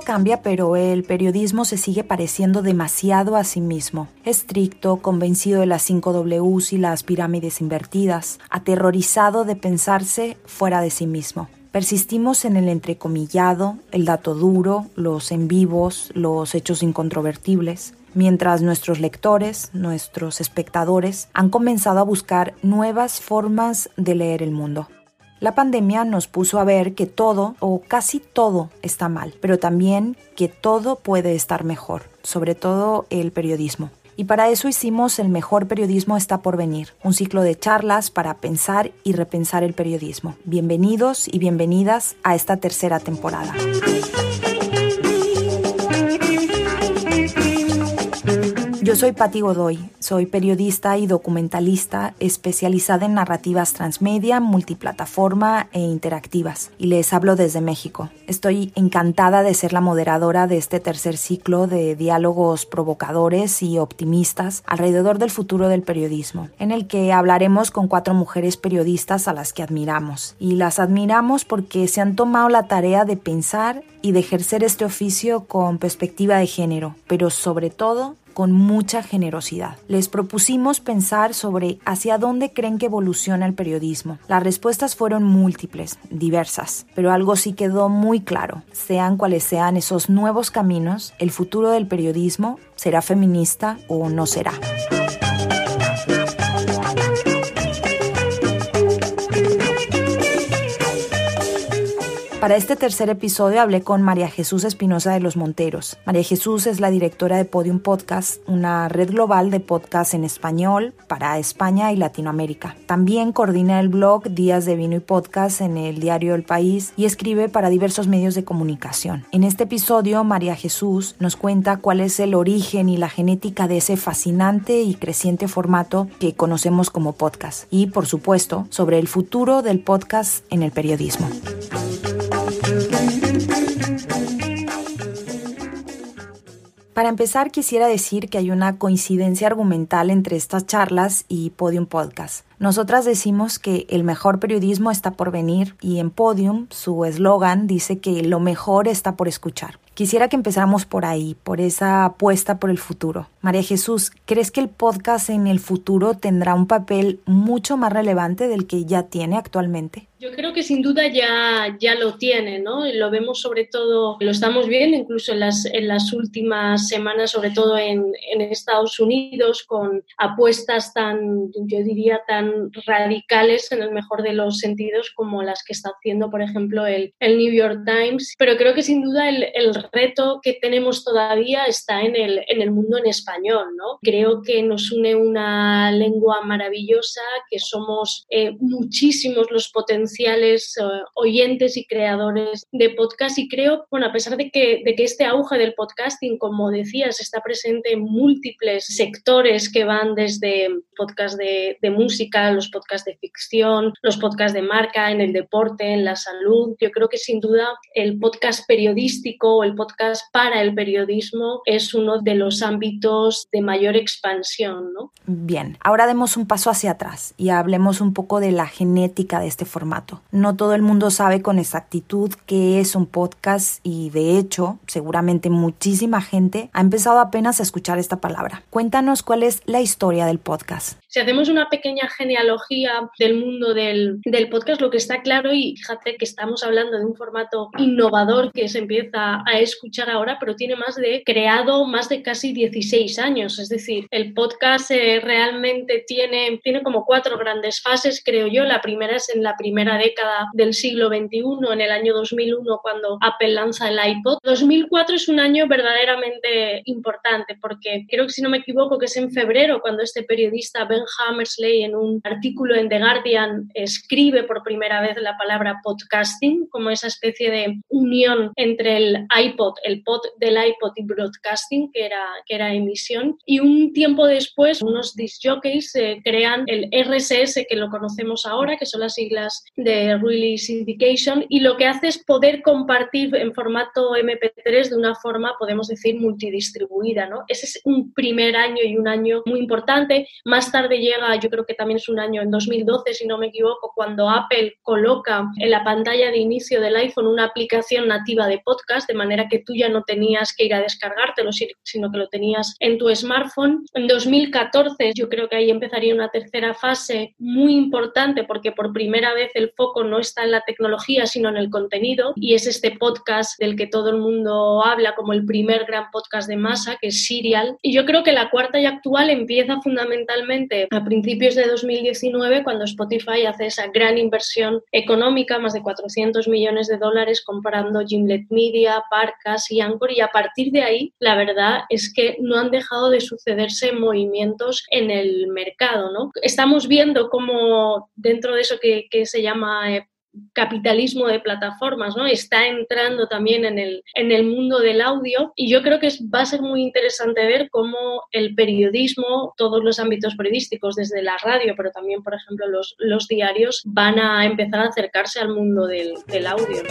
cambia, pero el periodismo se sigue pareciendo demasiado a sí mismo. Estricto, convencido de las 5 Ws y las pirámides invertidas, aterrorizado de pensarse fuera de sí mismo. Persistimos en el entrecomillado, el dato duro, los en vivos, los hechos incontrovertibles, mientras nuestros lectores, nuestros espectadores, han comenzado a buscar nuevas formas de leer el mundo. La pandemia nos puso a ver que todo o casi todo está mal, pero también que todo puede estar mejor, sobre todo el periodismo. Y para eso hicimos El mejor periodismo está por venir, un ciclo de charlas para pensar y repensar el periodismo. Bienvenidos y bienvenidas a esta tercera temporada. Yo soy Patti Godoy, soy periodista y documentalista especializada en narrativas transmedia, multiplataforma e interactivas, y les hablo desde México. Estoy encantada de ser la moderadora de este tercer ciclo de diálogos provocadores y optimistas alrededor del futuro del periodismo, en el que hablaremos con cuatro mujeres periodistas a las que admiramos. Y las admiramos porque se han tomado la tarea de pensar y de ejercer este oficio con perspectiva de género, pero sobre todo con mucha generosidad. Les propusimos pensar sobre hacia dónde creen que evoluciona el periodismo. Las respuestas fueron múltiples, diversas, pero algo sí quedó muy claro. Sean cuales sean esos nuevos caminos, el futuro del periodismo será feminista o no será. Para este tercer episodio hablé con María Jesús Espinosa de los Monteros. María Jesús es la directora de Podium Podcast, una red global de podcasts en español para España y Latinoamérica. También coordina el blog Días de Vino y Podcast en el diario El País y escribe para diversos medios de comunicación. En este episodio, María Jesús nos cuenta cuál es el origen y la genética de ese fascinante y creciente formato que conocemos como podcast. Y, por supuesto, sobre el futuro del podcast en el periodismo. Para empezar, quisiera decir que hay una coincidencia argumental entre estas charlas y Podium Podcast. Nosotras decimos que el mejor periodismo está por venir y en Podium su eslogan dice que lo mejor está por escuchar. Quisiera que empezáramos por ahí, por esa apuesta por el futuro. María Jesús, ¿crees que el podcast en el futuro tendrá un papel mucho más relevante del que ya tiene actualmente? Yo creo que sin duda ya, ya lo tiene, ¿no? Lo vemos sobre todo, lo estamos viendo incluso en las, en las últimas semanas, sobre todo en, en Estados Unidos, con apuestas tan, yo diría, tan radicales en el mejor de los sentidos como las que está haciendo, por ejemplo, el, el New York Times. Pero creo que sin duda el, el reto que tenemos todavía está en el, en el mundo en español, ¿no? Creo que nos une una lengua maravillosa, que somos eh, muchísimos los potenciales eh, oyentes y creadores de podcast y creo, bueno, a pesar de que, de que este auge del podcasting, como decías, está presente en múltiples sectores que van desde podcast de, música, los podcasts de ficción, los podcasts de marca, en el deporte, en la salud, yo creo que sin duda el podcast periodístico o el podcast para el periodismo es uno de los ámbitos de mayor expansión. ¿no? Bien, ahora demos un paso hacia atrás y hablemos un poco de la genética de este formato. No todo el mundo sabe con exactitud qué es un podcast y de hecho seguramente muchísima gente ha empezado apenas a escuchar esta palabra. Cuéntanos cuál es la historia del podcast. Si hacemos una pequeña genealogía del mundo del, del, podcast, lo que está claro, y fíjate que estamos hablando de un formato innovador que se empieza a escuchar ahora, pero tiene más de creado más de casi 16 años. Es decir, el podcast eh, realmente tiene, tiene como cuatro grandes fases, creo yo. La primera es en la primera década del siglo XXI, en el año 2001, cuando Apple lanza el iPod. 2004 es un año verdaderamente importante porque creo que si no me equivoco que es en febrero cuando este periodista Ben Hammersley en un artículo en The Guardian escribe por primera vez la palabra podcasting como esa especie de unión entre el iPod, el pod del iPod y broadcasting, que era, que era emisión. Y un tiempo después, unos disc jockeys eh, crean el RSS, que lo conocemos ahora, que son las siglas de Really Syndication, y lo que hace es poder compartir en formato MP3 de una forma, podemos decir, multidistribuida. ¿no? Ese es un primer año y un año muy importante. Más tarde llega, yo creo que también es un año en 2012, si no me equivoco, cuando Apple coloca en la pantalla de inicio del iPhone una aplicación nativa de podcast, de manera que tú ya no tenías que ir a descargártelo, sino que lo tenías en tu smartphone. En 2014 yo creo que ahí empezaría una tercera fase muy importante porque por primera vez el foco no está en la tecnología, sino en el contenido y es este podcast del que todo el mundo habla como el primer gran podcast de masa, que es Serial. Y yo creo que la cuarta y actual empieza fundamentalmente a principios de 2019 cuando Spotify hace esa gran inversión económica, más de 400 millones de dólares comprando Gimlet Media, Parcas y Anchor y a partir de ahí la verdad es que no han dejado de sucederse movimientos en el mercado. ¿no? Estamos viendo cómo dentro de eso que, se llama eh, capitalismo de plataformas, ¿no? Está entrando también en el, en el mundo del audio y yo creo que va a ser muy interesante ver cómo el periodismo, todos los ámbitos periodísticos, desde la radio, pero también, por ejemplo, los, los diarios, van a empezar a acercarse al mundo del, del audio.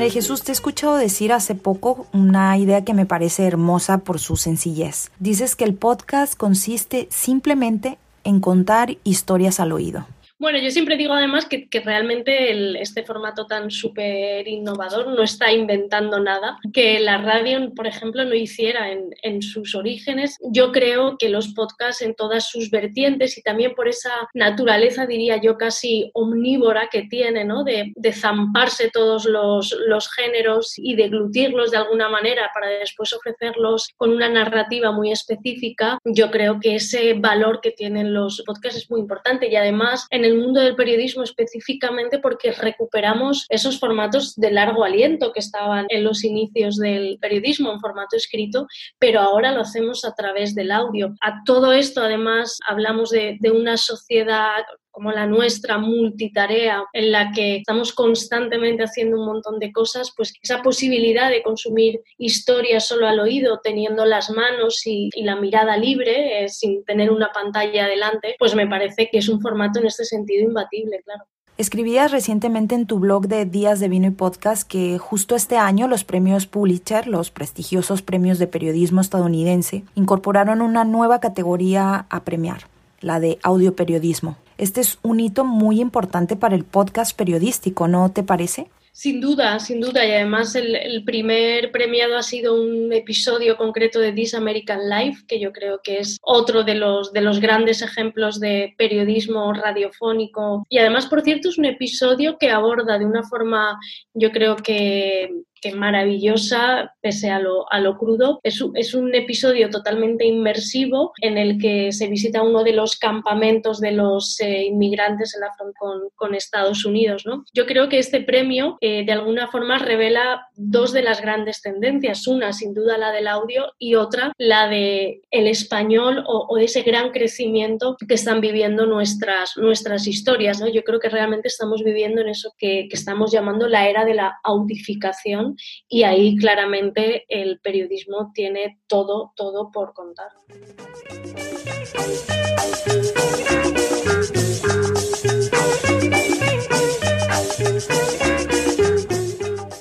María Jesús, te he escuchado decir hace poco una idea que me parece hermosa por su sencillez. Dices que el podcast consiste simplemente en contar historias al oído. Bueno, yo siempre digo además que, realmente este formato tan súper innovador no está inventando nada que la radio, por ejemplo, no hiciera en, sus orígenes. Yo creo que los podcasts en todas sus vertientes y también por esa naturaleza, diría yo, casi omnívora que tiene, ¿no? De, zamparse todos los, los géneros y deglutirlos de alguna manera para después ofrecerlos con una narrativa muy específica, yo creo que ese valor que tienen los podcasts es muy importante y además en el el mundo del periodismo específicamente porque recuperamos esos formatos de largo aliento que estaban en los inicios del periodismo en formato escrito, pero ahora lo hacemos a través del audio. A todo esto, además, hablamos de, de una sociedad como la nuestra, multitarea, en la que estamos constantemente haciendo un montón de cosas, pues esa posibilidad de consumir historias solo al oído, teniendo las manos y, la mirada libre, eh, sin tener una pantalla delante, pues me parece que es un formato en este sentido imbatible, claro. Escribías recientemente en tu blog de Días de Vino y Podcast que justo este año los premios Pulitzer, los prestigiosos premios de periodismo estadounidense, incorporaron una nueva categoría a premiar, la de audioperiodismo. Este es un hito muy importante para el podcast periodístico, ¿no te parece? Sin duda, sin duda. Y además el, primer premiado ha sido un episodio concreto de This American Life, que yo creo que es otro de los, de los grandes ejemplos de periodismo radiofónico. Y además, por cierto, es un episodio que aborda de una forma, yo creo que que maravillosa, pese a lo, a lo crudo. Es, es, un episodio totalmente inmersivo en el que se visita uno de los campamentos de los eh, inmigrantes en la frontera con, Estados Unidos. ¿no? Yo creo que este premio eh, de alguna forma revela dos de las grandes tendencias. Una, sin duda, la del audio y otra, la de el español o, o ese gran crecimiento que están viviendo nuestras, nuestras historias. ¿no? Yo creo que realmente estamos viviendo en eso que, que estamos llamando la era de la audificación y ahí claramente el periodismo tiene todo, todo por contar.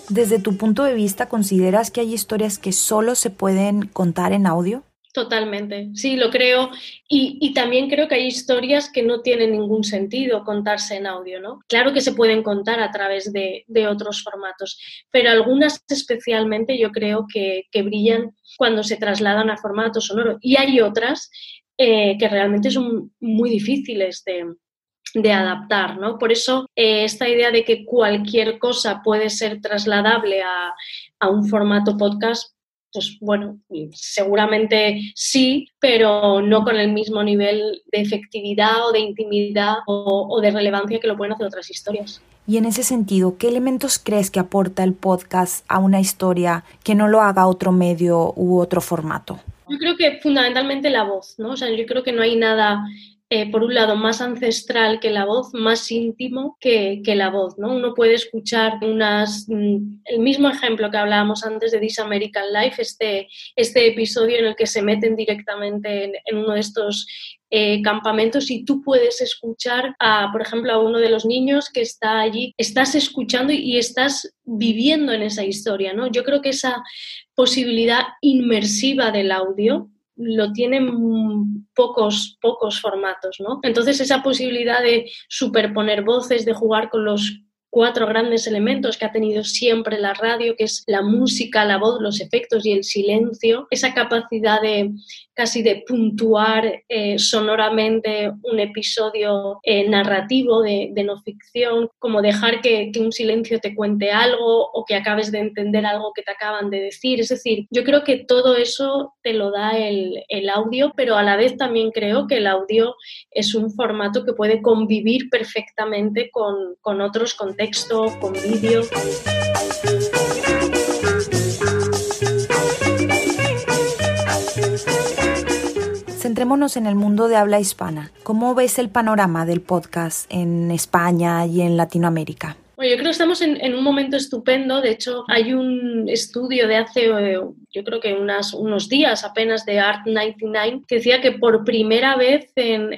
Desde tu punto de vista, ¿consideras que hay historias que solo se pueden contar en audio? Totalmente, sí, lo creo. Y, también creo que hay historias que no tienen ningún sentido contarse en audio, ¿no? Claro que se pueden contar a través de, otros formatos, pero algunas especialmente yo creo que, brillan cuando se trasladan a formato sonoro. Y hay otras eh, que realmente son muy difíciles de, adaptar, ¿no? Por eso eh, esta idea de que cualquier cosa puede ser trasladable a un formato podcast pues bueno, seguramente sí, pero no con el mismo nivel de efectividad o de intimidad o, de relevancia que lo pueden hacer otras historias. Y en ese sentido, ¿qué elementos crees que aporta el podcast a una historia que no lo haga otro medio u otro formato? Yo creo que fundamentalmente la voz, ¿no? O sea, yo creo que no hay nada eh, por un lado, más ancestral que la voz, más íntimo que, la voz, ¿no? Uno puede escuchar unas, mm, el mismo ejemplo que hablábamos antes de This American Life, este, este episodio en el que se meten directamente en, uno de estos eh, campamentos y tú puedes escuchar, a, por ejemplo, a uno de los niños que está allí, estás escuchando y estás viviendo en esa historia, ¿no? Yo creo que esa posibilidad inmersiva del audio lo tienen pocos, pocos formatos, ¿no? Entonces esa posibilidad de superponer voces, de jugar con los cuatro grandes elementos que ha tenido siempre la radio, que es la música, la voz, los efectos y el silencio, esa capacidad de casi de puntuar eh, sonoramente un episodio eh, narrativo de, no ficción, como dejar que, un silencio te cuente algo o que acabes de entender algo que te acaban de decir. Es decir, yo creo que todo eso te lo da el, audio, pero a la vez también creo que el audio es un formato que puede convivir perfectamente con, con otros contextos, con vídeo. Centrémonos en el mundo de habla hispana. ¿Cómo ves el panorama del podcast en España y en Latinoamérica? Bueno, yo creo que estamos en, un momento estupendo. De hecho, hay un estudio de hace, eh, yo creo que unas, unos días apenas de Art 99 que decía que por primera vez en,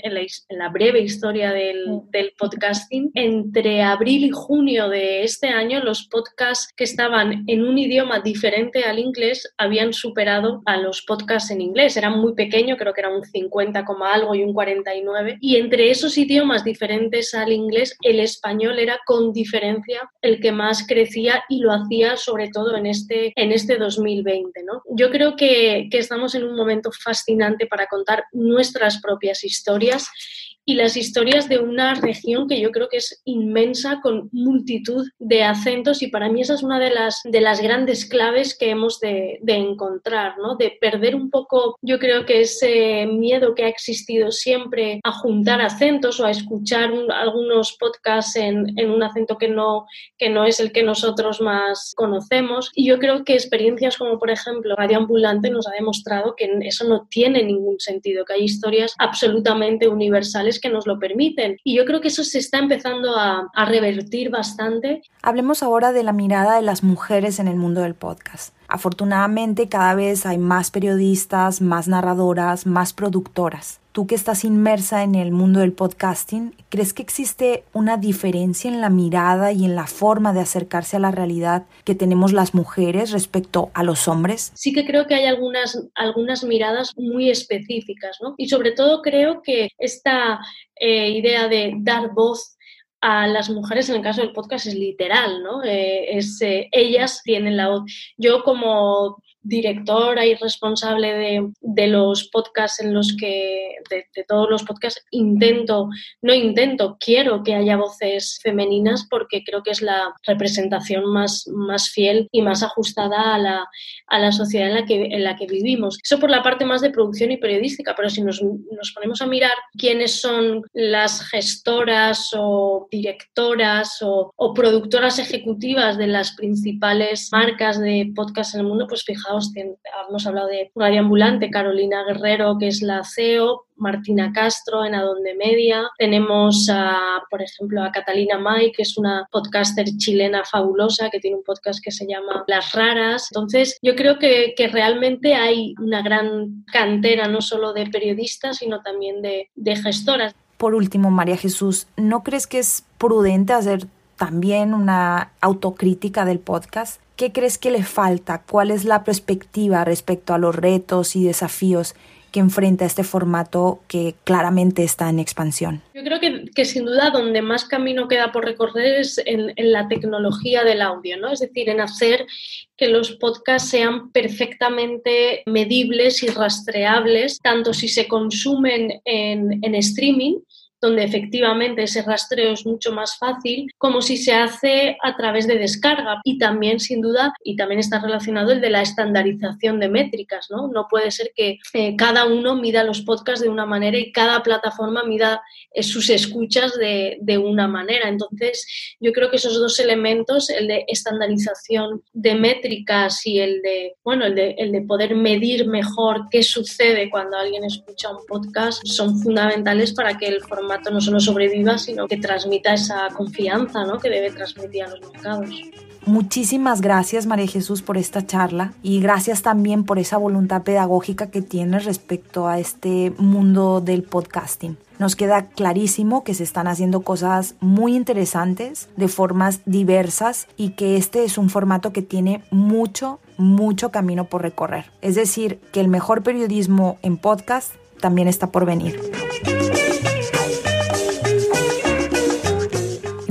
la, breve historia del, del, podcasting, entre abril y junio de este año, los podcasts que estaban en un idioma diferente al inglés habían superado a los podcasts en inglés. Eran muy pequeños, creo que era un 50, algo y un 49. Y entre esos idiomas diferentes al inglés, el español era con diferencia el que más crecía y lo hacía sobre todo en este, en este 2020. Yo creo que estamos en un momento fascinante para contar nuestras propias historias y las historias de una región que yo creo que es inmensa con multitud de acentos y para mí esa es una de las, de las grandes claves que hemos de, encontrar, ¿no? de perder un poco, yo creo que ese miedo que ha existido siempre a juntar acentos o a escuchar algunos podcasts en, en, un acento que no, que no es el que nosotros más conocemos y yo creo que experiencias como por ejemplo Radio Ambulante nos ha demostrado que eso no tiene ningún sentido, que hay historias absolutamente universales que nos lo permiten. Y yo creo que eso se está empezando a, a revertir bastante. Hablemos ahora de la mirada de las mujeres en el mundo del podcast. Afortunadamente cada vez hay más periodistas, más narradoras, más productoras. Tú que estás inmersa en el mundo del podcasting, ¿crees que existe una diferencia en la mirada y en la forma de acercarse a la realidad que tenemos las mujeres respecto a los hombres? Sí que creo que hay algunas, algunas miradas muy específicas, ¿no? Y sobre todo creo que esta eh, idea de dar voz a las mujeres en el caso del podcast es literal, ¿no? Eh, es, eh, ellas tienen la voz. Yo como directora y responsable de, de, los podcasts en los que, de, todos los podcasts, intento, no intento, quiero que haya voces femeninas porque creo que es la representación más, más fiel y más ajustada a la, a la sociedad en la, que, en la que vivimos. Eso por la parte más de producción y periodística, pero si nos, nos ponemos a mirar quiénes son las gestoras o directoras o, productoras ejecutivas de las principales marcas de podcast en el mundo, pues fijaos hemos hablado de Radio Ambulante, Carolina Guerrero, que es la CEO, Martina Castro en Adonde Media. Tenemos, a, por ejemplo, a Catalina May, que es una podcaster chilena fabulosa, que tiene un podcast que se llama Las Raras. Entonces, yo creo que, realmente hay una gran cantera, no solo de periodistas, sino también de, de gestoras. Por último, María Jesús, ¿no crees que es prudente hacer también una autocrítica del podcast? ¿Qué crees que le falta? ¿Cuál es la perspectiva respecto a los retos y desafíos que enfrenta este formato que claramente está en expansión? Yo creo que, sin duda donde más camino queda por recorrer es en, la tecnología del audio, ¿no? Es decir, en hacer que los podcasts sean perfectamente medibles y rastreables, tanto si se consumen en, en streaming donde efectivamente ese rastreo es mucho más fácil, como si se hace a través de descarga. Y también, sin duda, y también está relacionado el de la estandarización de métricas, ¿no? No puede ser que eh, cada uno mida los podcasts de una manera y cada plataforma mida eh, sus escuchas de, de una manera. Entonces, yo creo que esos dos elementos, el de estandarización de métricas y el de, bueno, el de, el de poder medir mejor qué sucede cuando alguien escucha un podcast, son fundamentales para que el formato no solo sobreviva, sino que transmita esa confianza ¿no? que debe transmitir a los mercados. Muchísimas gracias María Jesús por esta charla y gracias también por esa voluntad pedagógica que tienes respecto a este mundo del podcasting. Nos queda clarísimo que se están haciendo cosas muy interesantes de formas diversas y que este es un formato que tiene mucho, mucho camino por recorrer. Es decir, que el mejor periodismo en podcast también está por venir.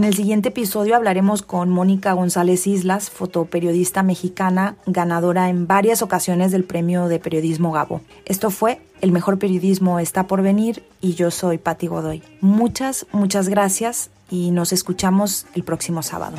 En el siguiente episodio hablaremos con Mónica González Islas, fotoperiodista mexicana, ganadora en varias ocasiones del Premio de Periodismo Gabo. Esto fue El Mejor Periodismo está por venir y yo soy Patti Godoy. Muchas, muchas gracias y nos escuchamos el próximo sábado.